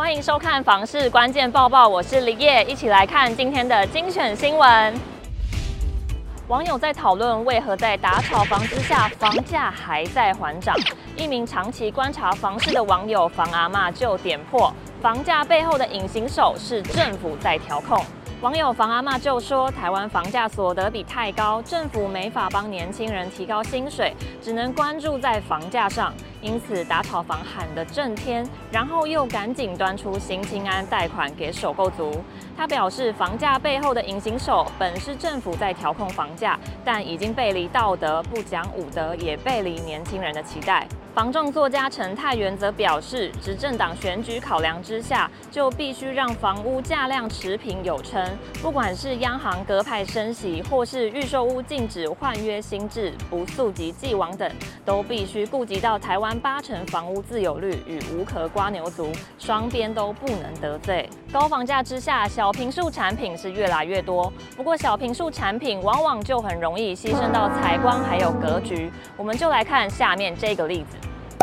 欢迎收看《房市关键报报》，我是李叶，一起来看今天的精选新闻。网友在讨论为何在打炒房之下，房价还在缓涨。一名长期观察房市的网友房阿嬷就点破，房价背后的隐形手是政府在调控。网友房阿嬷就说，台湾房价所得比太高，政府没法帮年轻人提高薪水，只能关注在房价上。因此打炒房喊得震天，然后又赶紧端出新青安贷款给首购族。他表示，房价背后的隐形手本是政府在调控房价，但已经背离道德，不讲武德，也背离年轻人的期待。房仲作家陈泰元则表示，执政党选举考量之下，就必须让房屋价量持平有撑。不管是央行鸽派升息，或是预售屋禁止换约新制、不溯及既往等，都必须顾及到台湾八成房屋自有率与无壳瓜牛族，双边都不能得罪。高房价之下，小平数产品是越来越多，不过小平数产品往往就很容易牺牲到采光还有格局。我们就来看下面这个例子。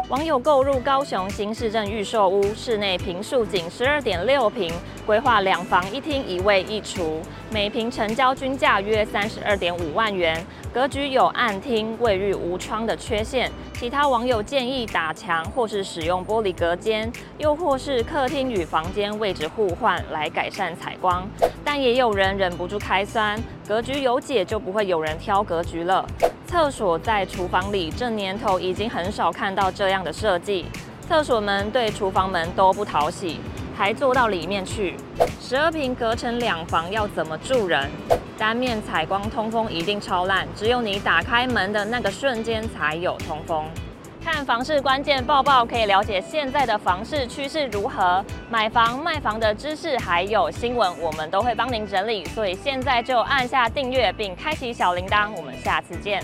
网友购入高雄新市镇预售屋，室内坪数仅十二点六坪，规划两房一厅一卫一厨，每坪成交均价约三十二点五万元，格局有暗厅、卫浴无窗的缺陷。其他网友建议打墙或是使用玻璃隔间，又或是客厅与房间位置互换来改善采光。但也有人忍不住开酸，格局有解就不会有人挑格局了。厕所在厨房里，这年头已经很少看到这样的设计。厕所门对厨房门都不讨喜，还坐到里面去。十二平隔成两房，要怎么住人？单面采光通风一定超烂，只有你打开门的那个瞬间才有通风。看房市关键报报，可以了解现在的房市趋势如何，买房卖房的知识还有新闻，我们都会帮您整理。所以现在就按下订阅并开启小铃铛，我们下次见。